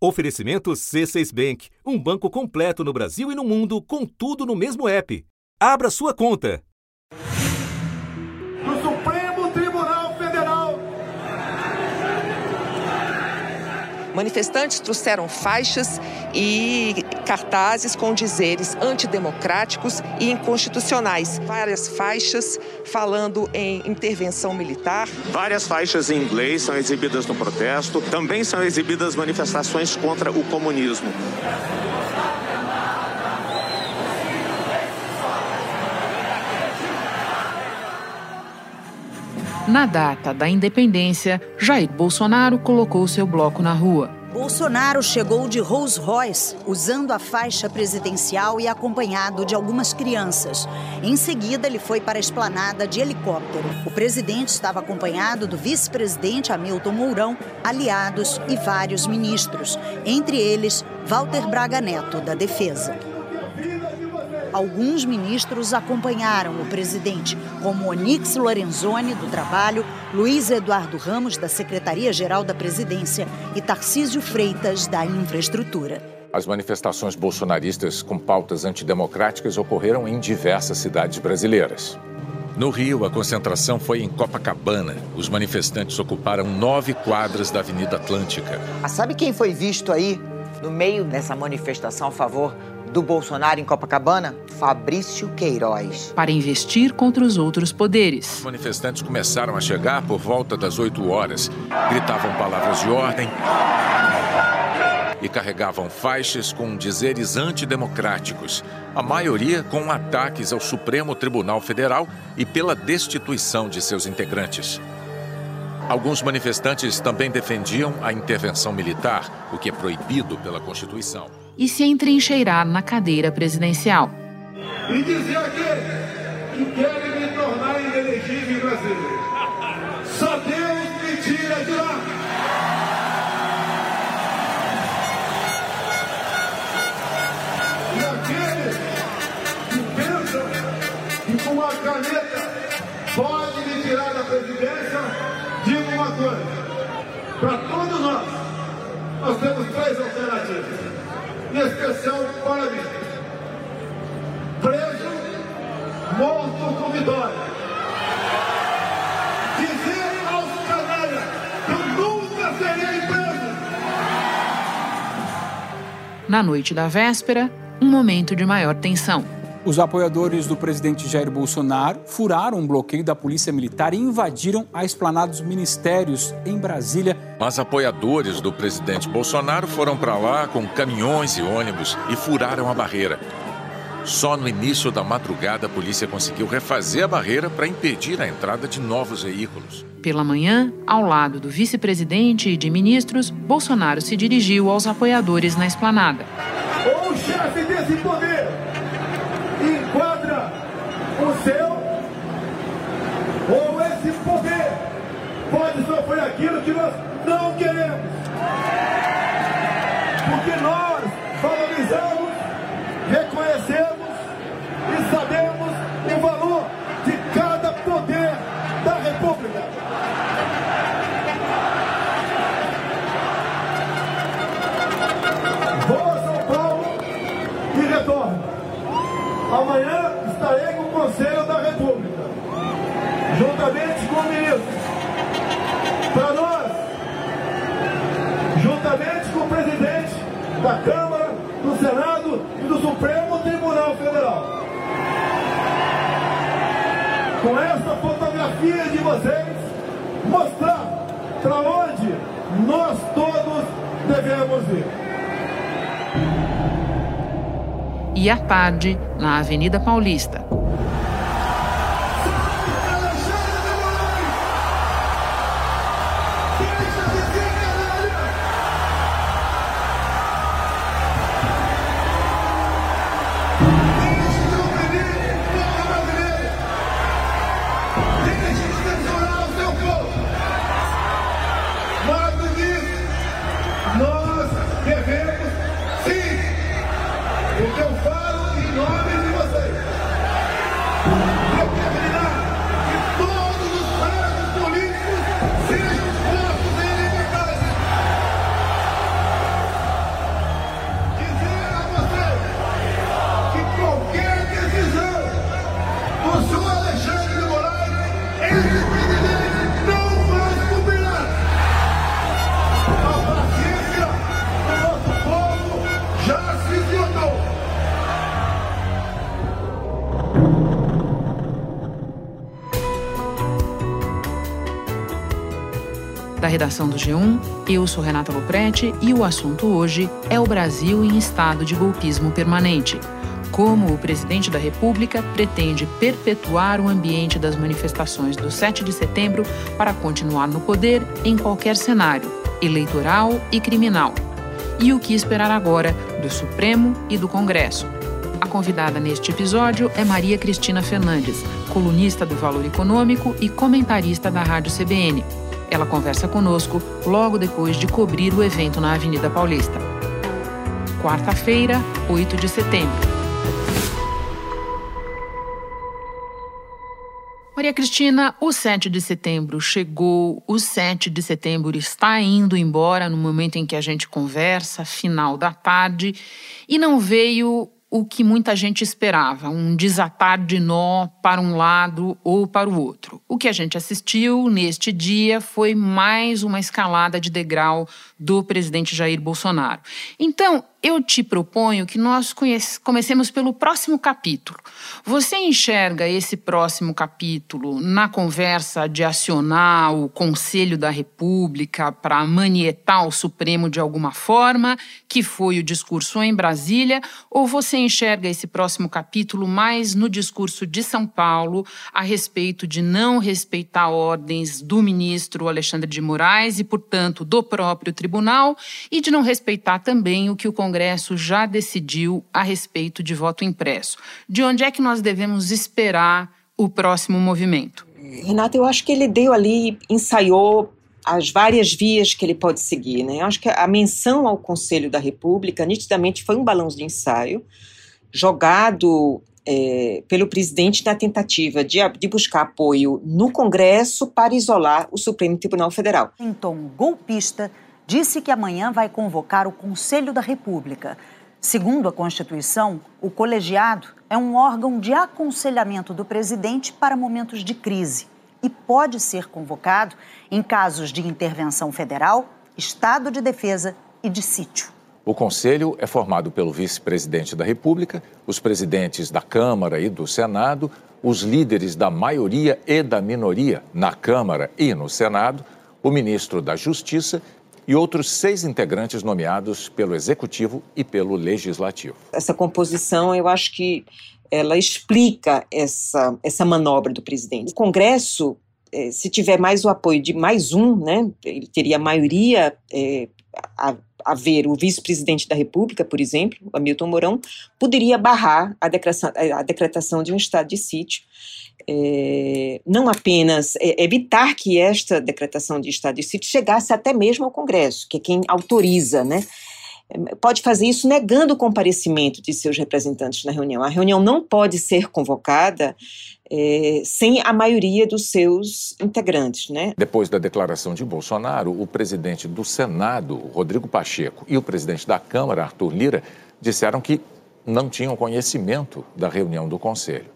Oferecimento C6 Bank, um banco completo no Brasil e no mundo, com tudo no mesmo app. Abra sua conta. Do Supremo Tribunal Federal. Manifestantes trouxeram faixas e cartazes com dizeres antidemocráticos e inconstitucionais. Várias faixas falando em intervenção militar. Várias faixas em inglês são exibidas no protesto. Também são exibidas manifestações contra o comunismo. Na data da independência, Jair Bolsonaro colocou seu bloco na rua. Bolsonaro chegou de Rolls Royce, usando a faixa presidencial e acompanhado de algumas crianças. Em seguida, ele foi para a esplanada de helicóptero. O presidente estava acompanhado do vice-presidente Hamilton Mourão, aliados e vários ministros, entre eles Walter Braga Neto, da Defesa. Alguns ministros acompanharam o presidente, como Onix Lorenzoni, do Trabalho, Luiz Eduardo Ramos, da Secretaria-Geral da Presidência e Tarcísio Freitas, da Infraestrutura. As manifestações bolsonaristas com pautas antidemocráticas ocorreram em diversas cidades brasileiras. No Rio, a concentração foi em Copacabana. Os manifestantes ocuparam nove quadras da Avenida Atlântica. Ah, sabe quem foi visto aí no meio dessa manifestação a favor do Bolsonaro em Copacabana? Fabrício Queiroz. Para investir contra os outros poderes. Os manifestantes começaram a chegar por volta das 8 horas. Gritavam palavras de ordem e carregavam faixas com dizeres antidemocráticos, a maioria com ataques ao Supremo Tribunal Federal e pela destituição de seus integrantes. Alguns manifestantes também defendiam a intervenção militar, o que é proibido pela Constituição. E se entrincheirar na cadeira presidencial. E dizer aquele que querem me tornar inelegível Brasília. Só Deus me tira de lá. E aqueles que pensam que com uma caneta pode me tirar da presidência, digo uma coisa. Para todos nós, nós temos três alternativas. Em especial para mim. Preso, morto com vitória. Dizer aos canalhas que eu nunca serei preso. Na noite da véspera, um momento de maior tensão. Os apoiadores do presidente Jair Bolsonaro furaram um bloqueio da Polícia Militar e invadiram a esplanada dos ministérios em Brasília. Mas apoiadores do presidente Bolsonaro foram para lá com caminhões e ônibus e furaram a barreira. Só no início da madrugada a polícia conseguiu refazer a barreira para impedir a entrada de novos veículos. Pela manhã, ao lado do vice-presidente e de ministros, Bolsonaro se dirigiu aos apoiadores na esplanada. O chefe desse poder enquadra o seu, juntamente com o ministro. Para nós, juntamente com o presidente da Câmara, do Senado e do Supremo Tribunal Federal. Com essa fotografia de vocês, mostrar para onde nós todos devemos ir. E à tarde, na Avenida Paulista. Redação do G1. Eu sou Renata Loprete e o assunto hoje é o Brasil em estado de golpismo permanente. Como o presidente da República pretende perpetuar o ambiente das manifestações do 7 de setembro para continuar no poder em qualquer cenário, eleitoral e criminal. E o que esperar agora do Supremo e do Congresso. A convidada neste episódio é Maria Cristina Fernandes, colunista do Valor Econômico e comentarista da Rádio CBN. Ela conversa conosco logo depois de cobrir o evento na Avenida Paulista. Quarta-feira, 8 de setembro. Maria Cristina, o 7 de setembro chegou, o 7 de setembro está indo embora no momento em que a gente conversa, final da tarde, e não veio o que muita gente esperava, um desatar de nó para um lado ou para o outro. O que a gente assistiu neste dia foi mais uma escalada de degrau do presidente Jair Bolsonaro. Então, eu te proponho que nós comecemos pelo próximo capítulo. Você enxerga esse próximo capítulo na conversa de acionar o Conselho da República para manietar o Supremo de alguma forma, que foi o discurso em Brasília, ou você enxerga esse próximo capítulo mais no discurso de São Paulo a respeito de não respeitar ordens do ministro Alexandre de Moraes e, portanto, do próprio tribunal, e de não respeitar também o que o Congresso já decidiu a respeito de voto impresso. De onde é que nós devemos esperar o próximo movimento? Renata, eu acho que ele deu ali, ensaiou as várias vias que ele pode seguir. Né? Eu acho que a menção ao Conselho da República, nitidamente, foi um balão de ensaio, jogado é, pelo presidente na tentativa de, de, buscar apoio no Congresso para isolar o Supremo Tribunal Federal. Em tom golpista, disse que amanhã vai convocar o Conselho da República. Segundo a Constituição, o colegiado é um órgão de aconselhamento do presidente para momentos de crise e pode ser convocado em casos de intervenção federal, estado de defesa e de sítio. O Conselho é formado pelo vice-presidente da República, os presidentes da Câmara e do Senado, os líderes da maioria e da minoria na Câmara e no Senado, o ministro da Justiça e outros seis integrantes nomeados pelo Executivo e pelo Legislativo. Essa composição, eu acho que ela explica essa, essa manobra do presidente. O Congresso, eh, se tiver mais o apoio de mais um, né, ele teria maioria é, a, a ver o vice-presidente da República, por exemplo, Hamilton Mourão, poderia barrar a decretação, a decretação de um estado de sítio é, não apenas é, evitar que esta decretação de estado de sítio chegasse até mesmo ao Congresso, que é quem autoriza, né? Pode fazer isso negando o comparecimento de seus representantes na reunião. A reunião não pode ser convocada é, sem a maioria dos seus integrantes. Né? Depois da declaração de Bolsonaro, o presidente do Senado, Rodrigo Pacheco, e o presidente da Câmara, Arthur Lira, disseram que não tinham conhecimento da reunião do Conselho.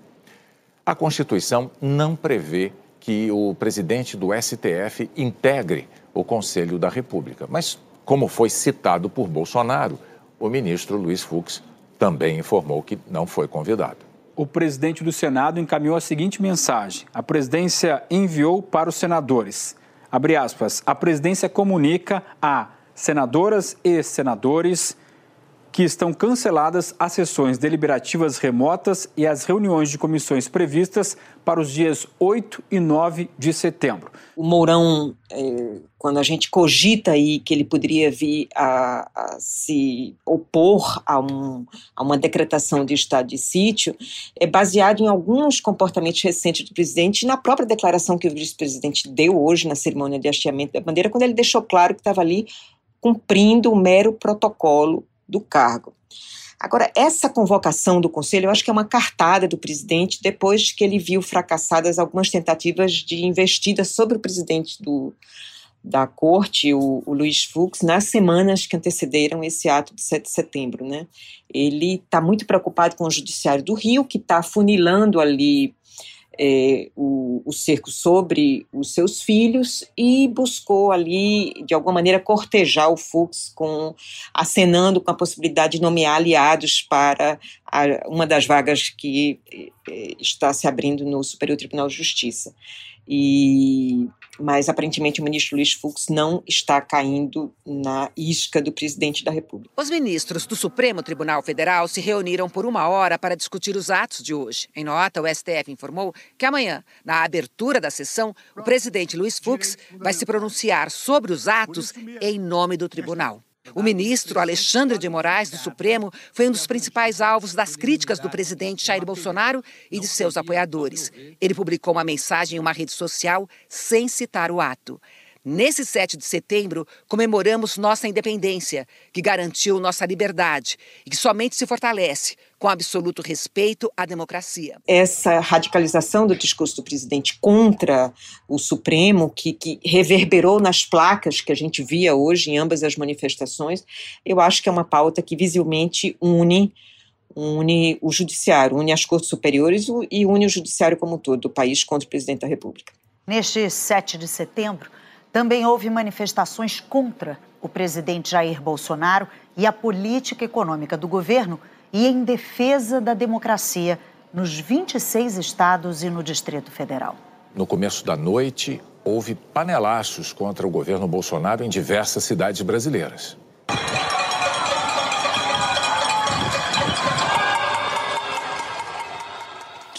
A Constituição não prevê que o presidente do STF integre o Conselho da República. Mas, como foi citado por Bolsonaro, o ministro Luiz Fux também informou que não foi convidado. O presidente do Senado encaminhou a seguinte mensagem: a presidência enviou para os senadores. Abre aspas, a presidência comunica a senadoras e senadores que estão canceladas as sessões deliberativas remotas e as reuniões de comissões previstas para os dias 8 e 9 de setembro. O Mourão, é, quando a gente cogita aí que ele poderia vir a, a se opor a, um, a, uma decretação de estado de sítio, é baseado em alguns comportamentos recentes do presidente e na própria declaração que o vice-presidente deu hoje na cerimônia de hasteamento da bandeira, quando ele deixou claro que estava ali cumprindo o mero protocolo do cargo. Agora, essa convocação do Conselho, eu acho que é uma cartada do presidente depois que ele viu fracassadas algumas tentativas de investida sobre o presidente do, da corte, o, o Luiz Fux, nas semanas que antecederam esse ato de 7 de setembro. Né? Ele está muito preocupado com o Judiciário do Rio, que está funilando ali é, o, o, cerco sobre os seus filhos e buscou ali, de alguma maneira, cortejar o Fux, com, acenando com a possibilidade de nomear aliados para uma das vagas que eh, está se abrindo no Superior Tribunal de Justiça. E mas aparentemente o ministro Luiz Fux não está caindo na isca do presidente da República. Os ministros do Supremo Tribunal Federal se reuniram por uma hora para discutir os atos de hoje. Em nota, o STF informou que amanhã, na abertura da sessão, o presidente Luiz Fux vai se pronunciar sobre os atos em nome do tribunal. O ministro Alexandre de Moraes, do Supremo, foi um dos principais alvos das críticas do presidente Jair Bolsonaro e de seus apoiadores. Ele publicou uma mensagem em uma rede social sem citar o ato. Nesse 7 de setembro, comemoramos nossa independência, que garantiu nossa liberdade e que somente se fortalece com absoluto respeito à democracia. Essa radicalização do discurso do presidente contra o Supremo, que, que reverberou nas placas que a gente via hoje em ambas as manifestações, eu acho que é uma pauta que visivelmente une une o judiciário, une as cortes superiores e une o judiciário como um todo do país contra o presidente da República. Neste 7 de setembro, também houve manifestações contra o presidente Jair Bolsonaro e a política econômica do governo e em defesa da democracia nos 26 estados e no Distrito Federal. No começo da noite, houve panelaços contra o governo Bolsonaro em diversas cidades brasileiras.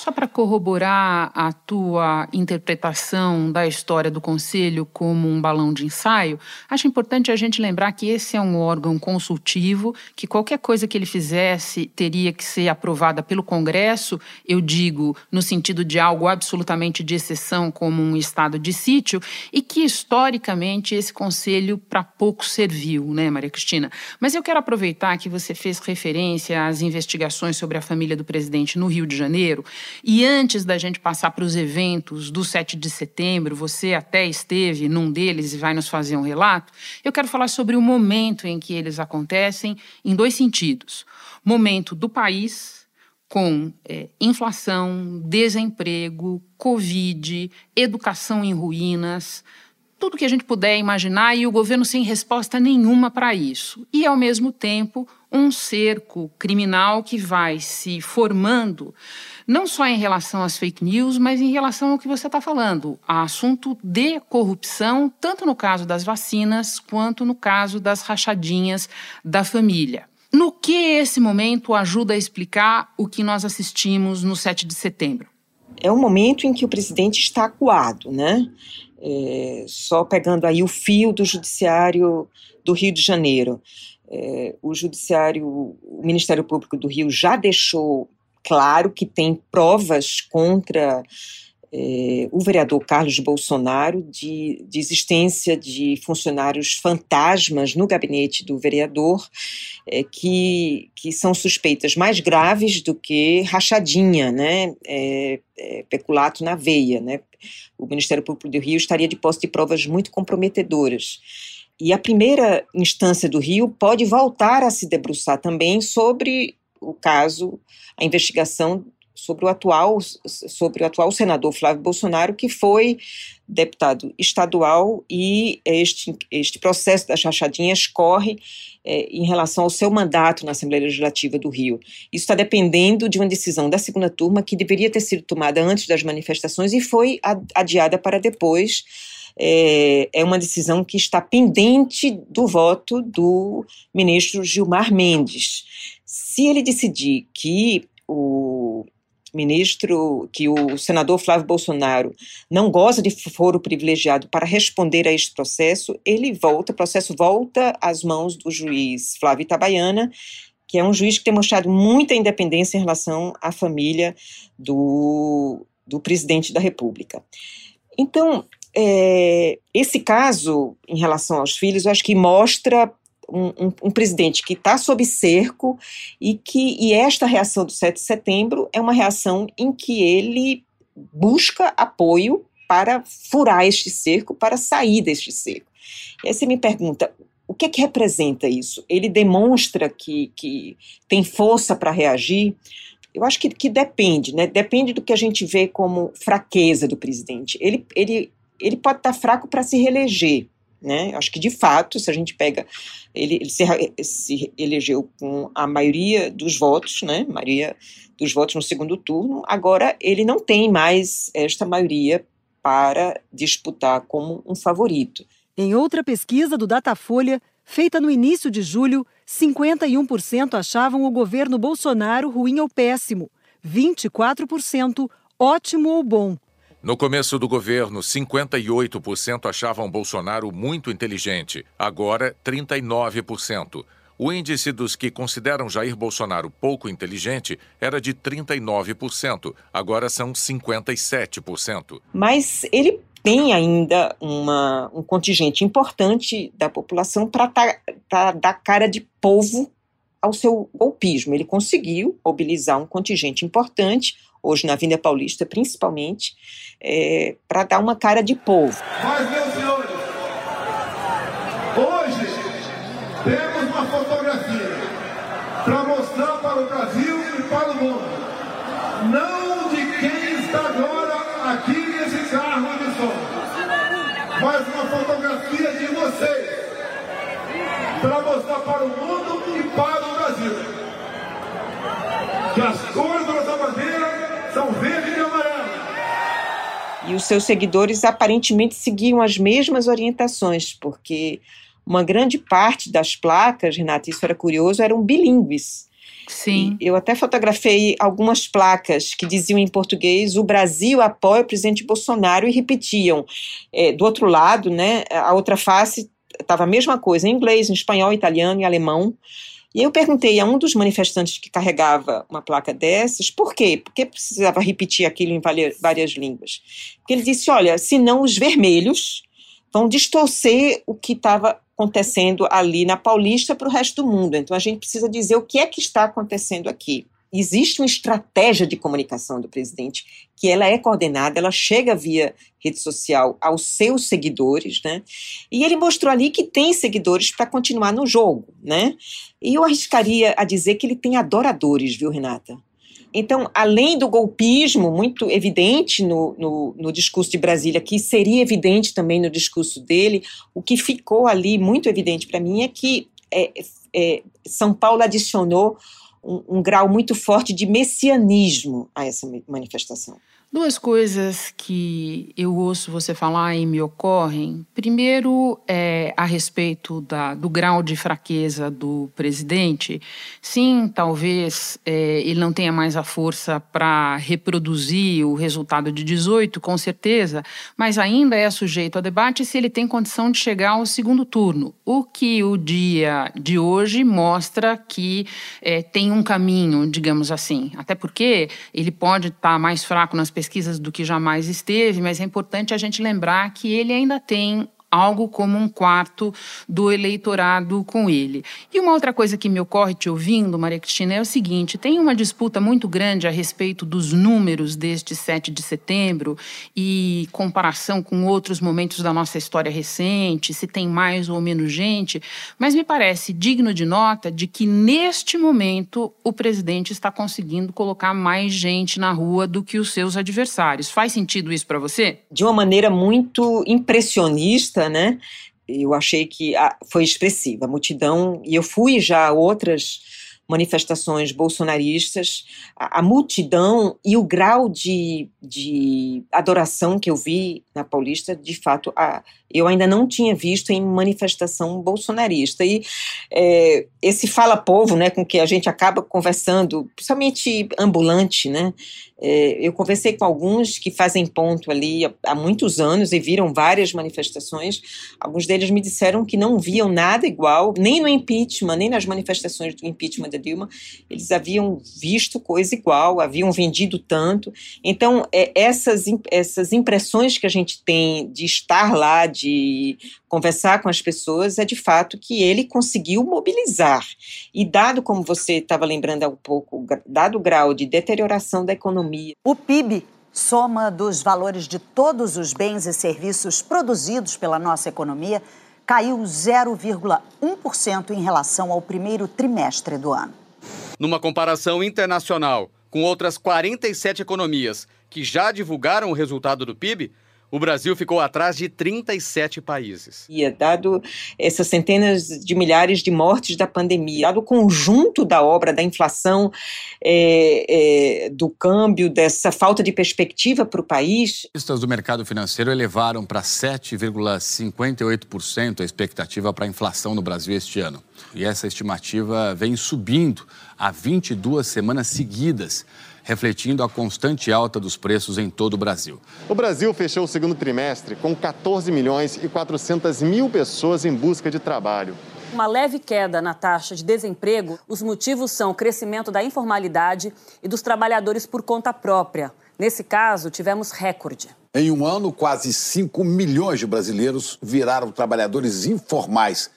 Só para corroborar a tua interpretação da história do Conselho como um balão de ensaio, acho importante a gente lembrar que esse é um órgão consultivo, que qualquer coisa que ele fizesse teria que ser aprovada pelo Congresso, eu digo no sentido de algo absolutamente de exceção, como um estado de sítio, e que historicamente esse Conselho para pouco serviu, né, Maria Cristina? Mas eu quero aproveitar que você fez referência às investigações sobre a família do presidente no Rio de Janeiro e antes da gente passar para os eventos do 7 de setembro, você até esteve num deles e vai nos fazer um relato, eu quero falar sobre o momento em que eles acontecem em dois sentidos. Momento do país, com é, inflação, desemprego, Covid, educação em ruínas, tudo que a gente puder imaginar e o governo sem resposta nenhuma para isso. E, ao mesmo tempo, um cerco criminal que vai se formando, não só em relação às fake news, mas em relação ao que você está falando, a assunto de corrupção, tanto no caso das vacinas quanto no caso das rachadinhas da família. No que esse momento ajuda a explicar o que nós assistimos no 7 de setembro? É um momento em que o presidente está acuado, né? É, só pegando aí o fio do judiciário do Rio de Janeiro. É, o judiciário, o Ministério Público do Rio já deixou claro que tem provas contra é, o vereador Carlos Bolsonaro de, de, existência de funcionários fantasmas no gabinete do vereador é, que, que são suspeitas mais graves do que rachadinha, né, é, é peculato na veia, né, o Ministério Público do Rio estaria de posse de provas muito comprometedoras. E a primeira instância do Rio pode voltar a se debruçar também sobre o caso, a investigação sobre o atual sobre o atual senador Flávio Bolsonaro que foi deputado estadual e este este processo das rachadinhas corre é, em relação ao seu mandato na Assembleia Legislativa do Rio. Isso está dependendo de uma decisão da segunda turma que deveria ter sido tomada antes das manifestações e foi adiada para depois. É, é uma decisão que está pendente do voto do ministro Gilmar Mendes. Se ele decidir que o ministro, que o senador Flávio Bolsonaro não goza de foro privilegiado para responder a este processo, ele volta, o processo volta às mãos do juiz Flávio Itabaiana, que é um juiz que tem mostrado muita independência em relação à família do, do presidente da República. Então, é, esse caso, em relação aos filhos, eu acho que mostra um, um, presidente que está sob cerco e que e esta reação do 7 de setembro é uma reação em que ele busca apoio para furar este cerco, para sair deste cerco. E aí você me pergunta, o que é que representa isso? Ele demonstra que, que tem força para reagir? Eu acho que, que depende, né? Depende do que a gente vê como fraqueza do presidente. Ele, ele, ele pode estar tá fraco para se reeleger, né? Acho que de fato, se a gente pega, ele, ele se, se, elegeu com a maioria dos votos, né? Maioria dos votos no segundo turno. Agora ele não tem mais esta maioria para disputar como um favorito. Em outra pesquisa do Datafolha, feita no início de julho, 51% achavam o governo Bolsonaro ruim ou péssimo, 24% ótimo ou bom. No começo do governo, 58% achavam Bolsonaro muito inteligente, agora 39%. O índice dos que consideram Jair Bolsonaro pouco inteligente era de 39%, agora são 57%. Mas ele tem ainda uma, um contingente importante da população para tá, dar cara de povo ao seu golpismo. Ele conseguiu mobilizar um contingente importante, hoje na Avenida Paulista principalmente, é, para dar uma cara de povo. Mas, meus senhores, hoje temos uma fotografia para mostrar para o Brasil e para o mundo, não de quem está agora aqui nesse carro de som, mas uma fotografia de vocês, para mostrar para o mundo e para o Brasil que as da nossa bandeira são verde e amarelo. E os seus seguidores aparentemente seguiam as mesmas orientações, porque uma grande parte das placas, Renata, isso era curioso, eram bilíngues. Sim. E eu até fotografei algumas placas que diziam em português: o Brasil apoia o presidente Bolsonaro e repetiam. É, do outro lado, né, a outra face estava a mesma coisa, em inglês, em espanhol, italiano e alemão. E eu perguntei a um dos manifestantes que carregava uma placa dessas, por quê? Por que precisava repetir aquilo em várias línguas? Porque ele disse, olha, senão os vermelhos vão distorcer o que estava acontecendo ali na Paulista para o resto do mundo. Então a gente precisa dizer o que é que está acontecendo aqui. Existe uma estratégia de comunicação do presidente que ela é coordenada, ela chega via rede social aos seus seguidores, né? E ele mostrou ali que tem seguidores para continuar no jogo, né? E eu arriscaria a dizer que ele tem adoradores, viu, Renata? Então, além do golpismo muito evidente no, no, no, discurso de Brasília, que seria evidente também no discurso dele, o que ficou ali muito evidente para mim é que é, é, São Paulo adicionou um, um grau muito forte de messianismo a essa manifestação. Duas coisas que eu ouço você falar e me ocorrem. Primeiro, é, a respeito da, do grau de fraqueza do presidente. Sim, talvez é, ele não tenha mais a força para reproduzir o resultado de 18, com certeza, mas ainda é sujeito a debate se ele tem condição de chegar ao segundo turno. O que o dia de hoje mostra que é, tem um caminho, digamos assim. Até porque ele pode estar tá mais fraco nas pesquisas pesquisas do que jamais esteve, mas é importante a gente lembrar que ele ainda tem algo como um quarto do eleitorado com ele. E uma outra coisa que me ocorre te ouvindo, Maria Cristina, é o seguinte: tem uma disputa muito grande a respeito dos números deste 7 de setembro e comparação com outros momentos da nossa história recente, se tem mais ou menos gente, mas me parece digno de nota de que neste momento o presidente está conseguindo colocar mais gente na rua do que os seus adversários. Faz sentido isso para você? De uma maneira muito impressionista né? Eu achei que foi expressiva a multidão, e eu fui já a outras manifestações bolsonaristas, a, a, multidão e o grau de, de adoração que eu vi na Paulista, de fato, a, eu ainda não tinha visto em manifestação bolsonarista. E é, esse fala-povo, né, com que a gente acaba conversando, principalmente ambulante, né, é, eu conversei com alguns que fazem ponto ali há, há, muitos anos e viram várias manifestações. Alguns deles me disseram que não viam nada igual, nem no impeachment, nem nas manifestações do impeachment da Dilma. Eles haviam visto coisa igual, haviam vendido tanto. Então, é, essas, essas impressões que a gente tem de estar lá, de conversar com as pessoas, é de fato que ele conseguiu mobilizar. E dado, como você estava lembrando há um pouco, dado o grau de deterioração da economia. O PIB soma dos valores de todos os bens e serviços produzidos pela nossa economia caiu 0,1% em relação ao primeiro trimestre do ano. Numa comparação internacional com outras 47 economias que já divulgaram o resultado do PIB, o Brasil ficou atrás de 37 países. E dado essas centenas de milhares de mortes da pandemia, dado o conjunto da obra, da inflação, é, é, do câmbio, dessa falta de perspectiva para o país. Listas do mercado financeiro elevaram para 7,58% a expectativa para a inflação no Brasil este ano. E essa estimativa vem subindo há 22 semanas seguidas refletindo a constante alta dos preços em todo o Brasil. O Brasil fechou o segundo trimestre com 14 milhões e 400 mil pessoas em busca de trabalho. Uma leve queda na taxa de desemprego, os motivos são o crescimento da informalidade e dos trabalhadores por conta própria. Nesse caso, tivemos recorde. Em um ano, quase 5 milhões de brasileiros viraram trabalhadores informais.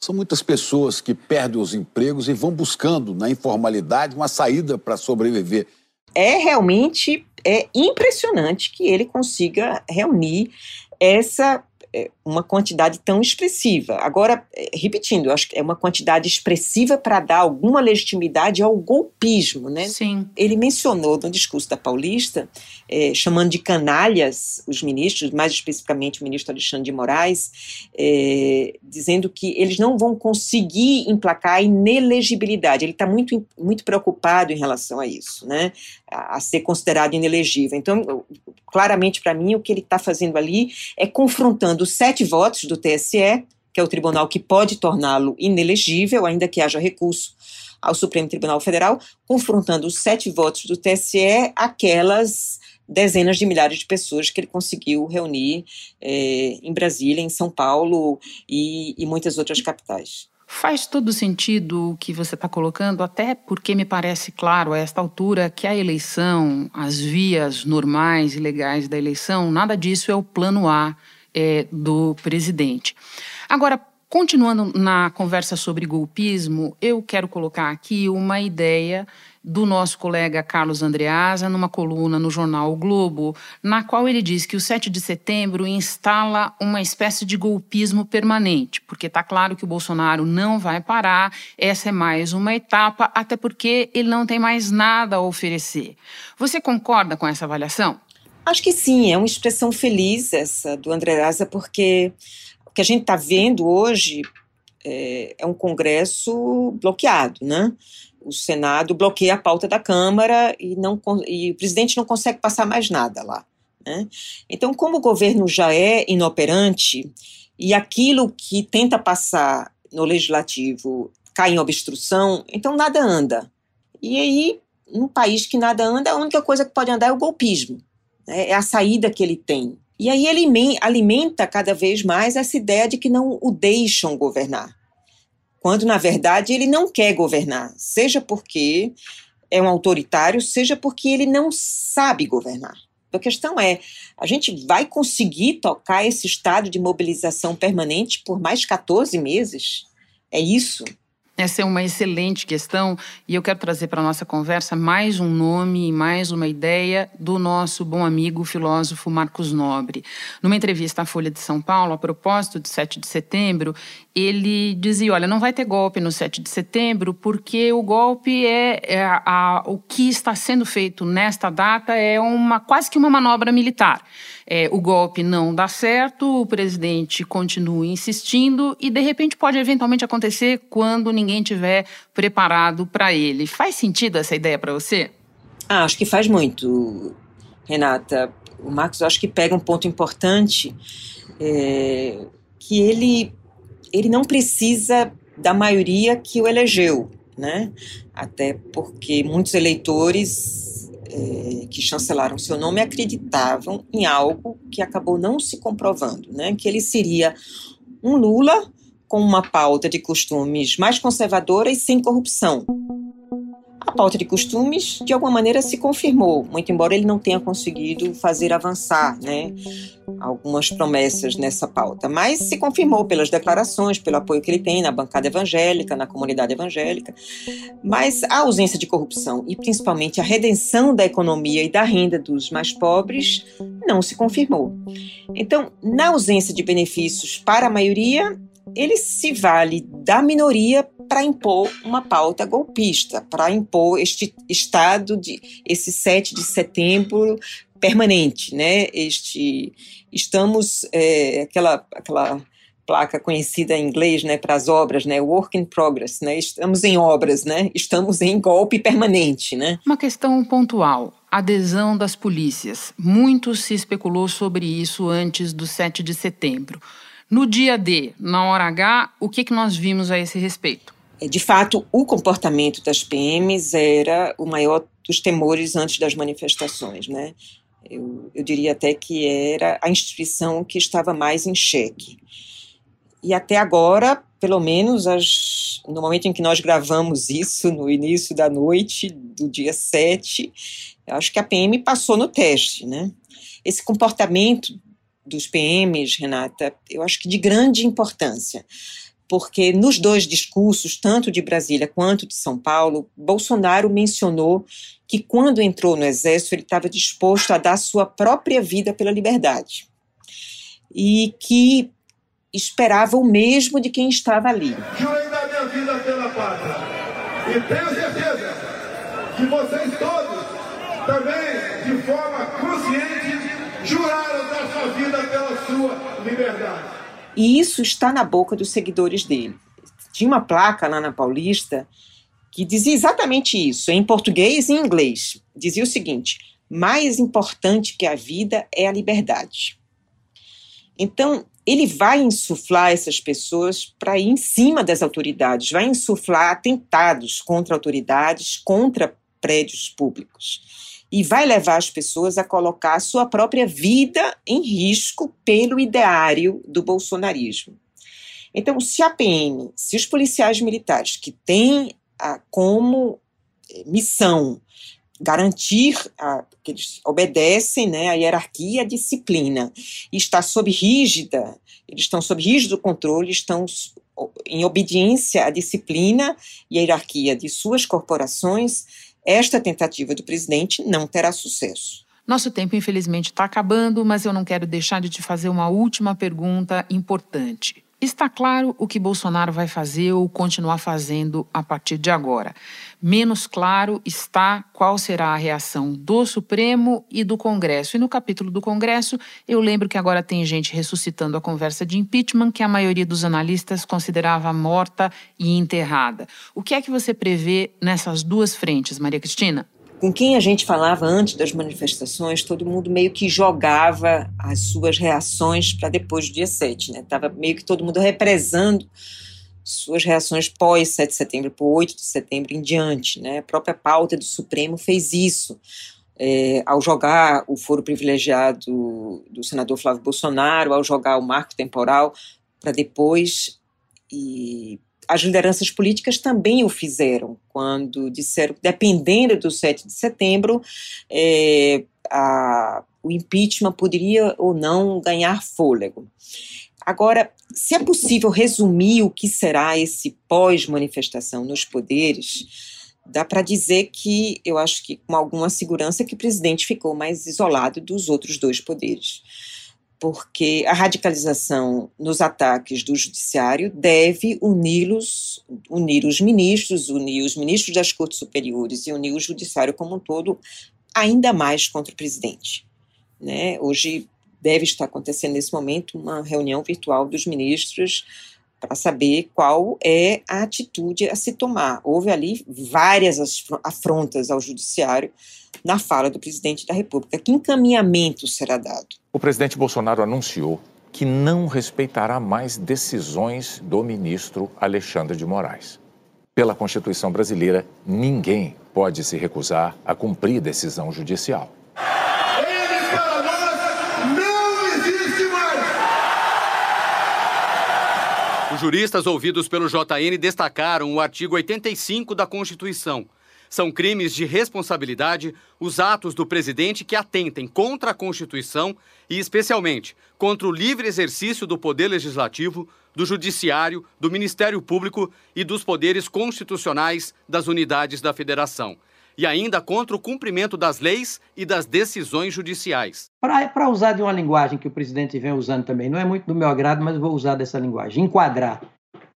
São muitas pessoas que perdem os empregos e vão buscando na informalidade uma saída para sobreviver é realmente é impressionante que ele consiga reunir essa é, uma quantidade tão expressiva. Agora, é, repetindo, acho que é uma quantidade expressiva para dar alguma legitimidade ao golpismo, né? Sim. Ele mencionou no discurso da Paulista, é, chamando de canalhas os ministros, mais especificamente o ministro Alexandre de Moraes, é, dizendo que eles não vão conseguir emplacar a inelegibilidade. Ele está muito, muito preocupado em relação a isso, né? A, a ser considerado inelegível. Então, claramente para mim, o que ele está fazendo ali é confrontando os sete votos do TSE, que é o tribunal que pode torná-lo inelegível, ainda que haja recurso ao Supremo Tribunal Federal, confrontando os sete votos do TSE aquelas dezenas de milhares de pessoas que ele conseguiu reunir é, em Brasília, em São Paulo e, e muitas outras capitais. Faz todo sentido o que você está colocando, até porque me parece claro a esta altura que a eleição, as vias normais e legais da eleição, nada disso é o plano A é, do presidente. Agora, continuando na conversa sobre golpismo, eu quero colocar aqui uma ideia do nosso colega Carlos Andreasa numa coluna no jornal o Globo, na qual ele diz que o 7 de setembro instala uma espécie de golpismo permanente, porque está claro que o Bolsonaro não vai parar, essa é mais uma etapa, até porque ele não tem mais nada a oferecer. Você concorda com essa avaliação? Acho que sim, é uma expressão feliz essa do Andreasa, porque o que a gente está vendo hoje é, é um Congresso bloqueado, né? o Senado bloqueia a pauta da Câmara e, não, e o presidente não consegue passar mais nada lá. Né? Então, como o governo já é inoperante e aquilo que tenta passar no legislativo cai em obstrução, então nada anda. E aí, num país que nada anda, a única coisa que pode andar é o golpismo, né? é a saída que ele tem. E aí ele alimenta cada vez mais essa ideia de que não o deixam governar quando na verdade ele não quer governar, seja porque é um autoritário, seja porque ele não sabe governar. A questão é, a gente vai conseguir tocar esse estado de mobilização permanente por mais 14 meses? É isso? Essa é uma excelente questão e eu quero trazer para a nossa conversa mais um nome e mais uma ideia do nosso bom amigo filósofo Marcos Nobre. Numa entrevista à Folha de São Paulo, a propósito de 7 de setembro, ele dizia: olha, não vai ter golpe no 7 de setembro, porque o golpe é, é a, a, o que está sendo feito nesta data é uma quase que uma manobra militar é, o golpe não dá certo, o presidente continua insistindo e de repente pode eventualmente acontecer quando ninguém tiver preparado para ele. Faz sentido essa ideia para você? Ah, acho que faz muito, Renata. O Marcos, acho que pega um ponto importante, é, que ele, ele não precisa da maioria que o elegeu, né? Até porque muitos eleitores é, que chancelaram seu nome acreditavam em algo que acabou não se comprovando, né? que ele seria um Lula com uma pauta de costumes mais conservadora e sem corrupção a pauta de costumes, de alguma maneira, se confirmou, muito embora ele não tenha conseguido fazer avançar né, algumas promessas nessa pauta. Mas se confirmou pelas declarações, pelo apoio que ele tem na bancada evangélica, na comunidade evangélica. Mas a ausência de corrupção e principalmente a redenção da economia e da renda dos mais pobres não se confirmou. Então, na ausência de benefícios para a maioria, ele se vale da minoria para impor uma pauta golpista, para impor este estado de esse 7 de setembro permanente, né? Este, estamos, é, aquela, aquela placa conhecida em inglês, né, para as obras, né, work in progress, né, estamos em obras, né, estamos em golpe permanente, né. Uma questão pontual, adesão das polícias. Muito se especulou sobre isso antes do 7 de setembro. No dia D, na hora H, o que, que nós vimos a esse respeito? É, de fato, o comportamento das PMs era o maior dos temores antes das manifestações, né? Eu, eu diria até que era a instituição que estava mais em xeque. E até agora, pelo menos as, no momento em que nós gravamos isso, no início da noite do dia 7, eu acho que a PM passou no teste, né? Esse comportamento dos PMs, Renata, eu acho que de grande importância, porque nos dois discursos, tanto de Brasília quanto de São Paulo, Bolsonaro mencionou que quando entrou no Exército ele estava disposto a dar sua própria vida pela liberdade. E que esperava o mesmo de quem estava ali. Jurei dar minha vida pela pátria. E tenho certeza que vocês todos também, de forma consciente, juraram dar sua vida pela sua liberdade. E isso está na boca dos seguidores dele. Tinha uma placa lá na Paulista que dizia exatamente isso, em português e em inglês. Dizia o seguinte: mais importante que a vida é a liberdade. Então, ele vai insuflar essas pessoas para ir em cima das autoridades, vai insuflar atentados contra autoridades, contra prédios públicos. E vai levar as pessoas a colocar a sua própria vida em risco pelo ideário do bolsonarismo. Então, se a PM, se os policiais militares que têm a, como eh, missão garantir a, que eles obedecem né, a hierarquia e a disciplina, e está sob rígida, eles estão sob rígido controle, estão em obediência à disciplina e à hierarquia de suas corporações, esta tentativa do presidente não terá sucesso. Nosso tempo, infelizmente, está acabando, mas eu não quero deixar de te fazer uma última pergunta importante. Está claro o que Bolsonaro vai fazer ou continuar fazendo a partir de agora. Menos claro está qual será a reação do Supremo e do Congresso. E no capítulo do Congresso, eu lembro que agora tem gente ressuscitando a conversa de impeachment que a maioria dos analistas considerava morta e enterrada. O que é que você prevê nessas duas frentes, Maria Cristina? Com quem a gente falava antes das manifestações, todo mundo meio que jogava as suas reações para depois do dia 7, né? Tava meio que todo mundo represando suas reações pós 7 de setembro, por 8 de setembro em diante, né? A própria pauta do Supremo fez isso. É, ao jogar o foro privilegiado do senador Flávio Bolsonaro, ao jogar o marco temporal para depois e as lideranças políticas também o fizeram, quando disseram que, dependendo do 7 de setembro, é, a, o impeachment poderia ou não ganhar fôlego. Agora, se é possível resumir o que será esse pós-manifestação nos poderes, dá para dizer que eu acho que com alguma segurança que o presidente ficou mais isolado dos outros dois poderes porque a radicalização nos ataques do judiciário deve uni-los, unir os ministros, unir os ministros das cortes superiores e unir o judiciário como um todo ainda mais contra o presidente. Né? Hoje deve estar acontecendo nesse momento uma reunião virtual dos ministros para saber qual é a atitude a se tomar. Houve ali várias afrontas ao judiciário na fala do presidente da República. Que encaminhamento será dado? O presidente Bolsonaro anunciou que não respeitará mais decisões do ministro Alexandre de Moraes. Pela Constituição brasileira, ninguém pode se recusar a cumprir decisão judicial. Os juristas ouvidos pelo JN destacaram o artigo 85 da Constituição. São crimes de responsabilidade os atos do presidente que atentem contra a Constituição e, especialmente, contra o livre exercício do poder legislativo, do judiciário, do Ministério Público e dos poderes constitucionais das unidades da Federação e ainda contra o cumprimento das leis e das decisões judiciais. Para usar de uma linguagem que o presidente vem usando também, não é muito do meu agrado, mas vou usar dessa linguagem: enquadrar.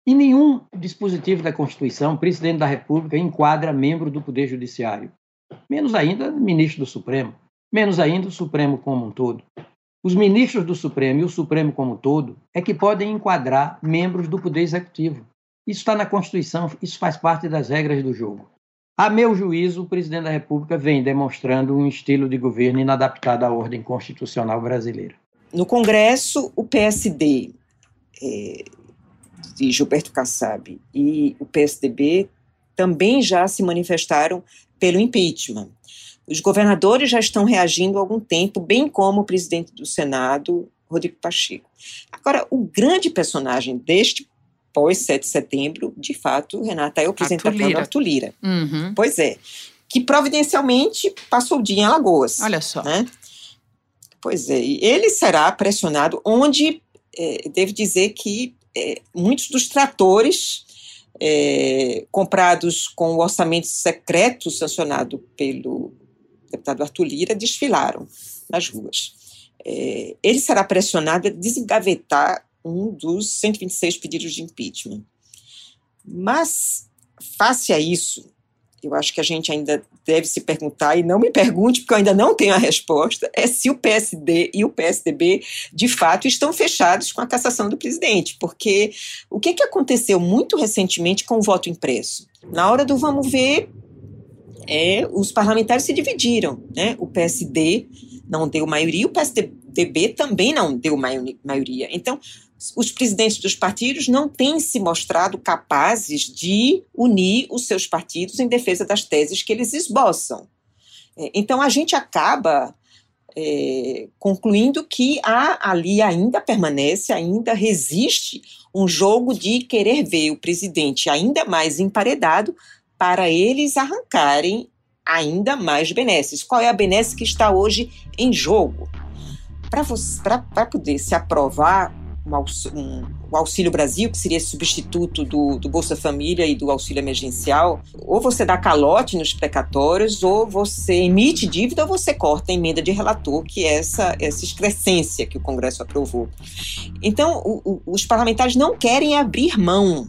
E nenhum dispositivo da Constituição, presidente da República, enquadra membro do Poder Judiciário, menos ainda ministro do Supremo. menos ainda o Supremo como um todo. Os ministros do Supremo e o Supremo como um todo é que podem enquadrar membros do Poder Executivo. Isso está na Constituição, isso faz parte das regras do jogo. A meu juízo, o presidente da República vem demonstrando um estilo de governo inadaptado à ordem constitucional brasileira. No Congresso, o PSD é, de Gilberto Kassab e o PSDB também já se manifestaram pelo impeachment. Os governadores já estão reagindo há algum tempo, bem como o presidente do Senado, Rodrigo Pacheco. Agora, o grande personagem deste pós 7 de setembro, de fato, Renata, é o presidente Arthur da Câmara, Arthur Lira. Uhum. Pois é. Que providencialmente passou o dia em Alagoas. Olha só. Né? Pois é. E ele será pressionado, onde é, devo dizer que é, muitos dos tratores é, comprados com o orçamento secreto sancionado pelo deputado Arthur Lira desfilaram nas ruas. É, ele será pressionado a desengavetar um dos 126 pedidos de impeachment. Mas, face a isso, eu acho que a gente ainda deve se perguntar, e não me pergunte, porque eu ainda não tenho a resposta, é se o PSD e o PSDB, de fato, estão fechados com a cassação do presidente. Porque o que, que aconteceu muito recentemente com o voto impresso? Na hora do vamos ver, é, os parlamentares se dividiram. Né? O PSD não deu maioria, o PSDB também não deu maioria. Então, os presidentes dos partidos não têm se mostrado capazes de unir os seus partidos em defesa das teses que eles esboçam. É, então, a gente acaba é, concluindo que há, ali ainda permanece, ainda resiste um jogo de querer ver o presidente ainda mais emparedado para eles arrancarem ainda mais benesses. Qual é a benesse que está hoje em jogo? Para poder se aprovar um, o Auxílio Brasil, que seria esse substituto do, do Bolsa Família e do auxílio emergencial, ou você dá calote nos precatórios, ou você emite dívida, ou você corta a emenda de relator, que é essa, essa excrescência que o Congresso aprovou. Então, o, o, os parlamentares não querem abrir mão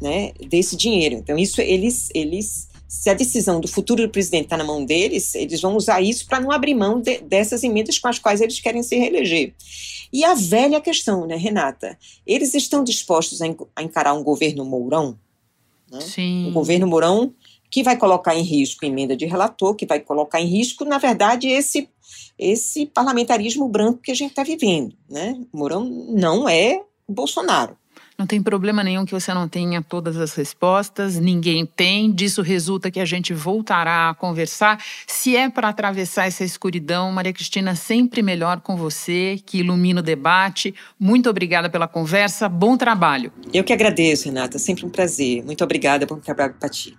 né, desse dinheiro. Então, isso eles, eles se a decisão do futuro do presidente está na mão deles, eles vão usar isso para não abrir mão de, dessas emendas com as quais eles querem se reeleger. E a velha questão, né, Renata? Eles estão dispostos a, a encarar um governo Mourão? Né? Sim. Um governo Mourão que vai colocar em risco emenda de relator, que vai colocar em risco, na verdade, esse, esse parlamentarismo branco que a gente está vivendo. Né? Mourão não é Bolsonaro. Não tem problema nenhum que você não tenha todas as respostas, ninguém tem. Disso resulta que a gente voltará a conversar. Se é para atravessar essa escuridão, Maria Cristina, sempre melhor com você, que ilumina o debate. Muito obrigada pela conversa, bom trabalho. Eu que agradeço, Renata, sempre um prazer. Muito obrigada, bom trabalho para ti.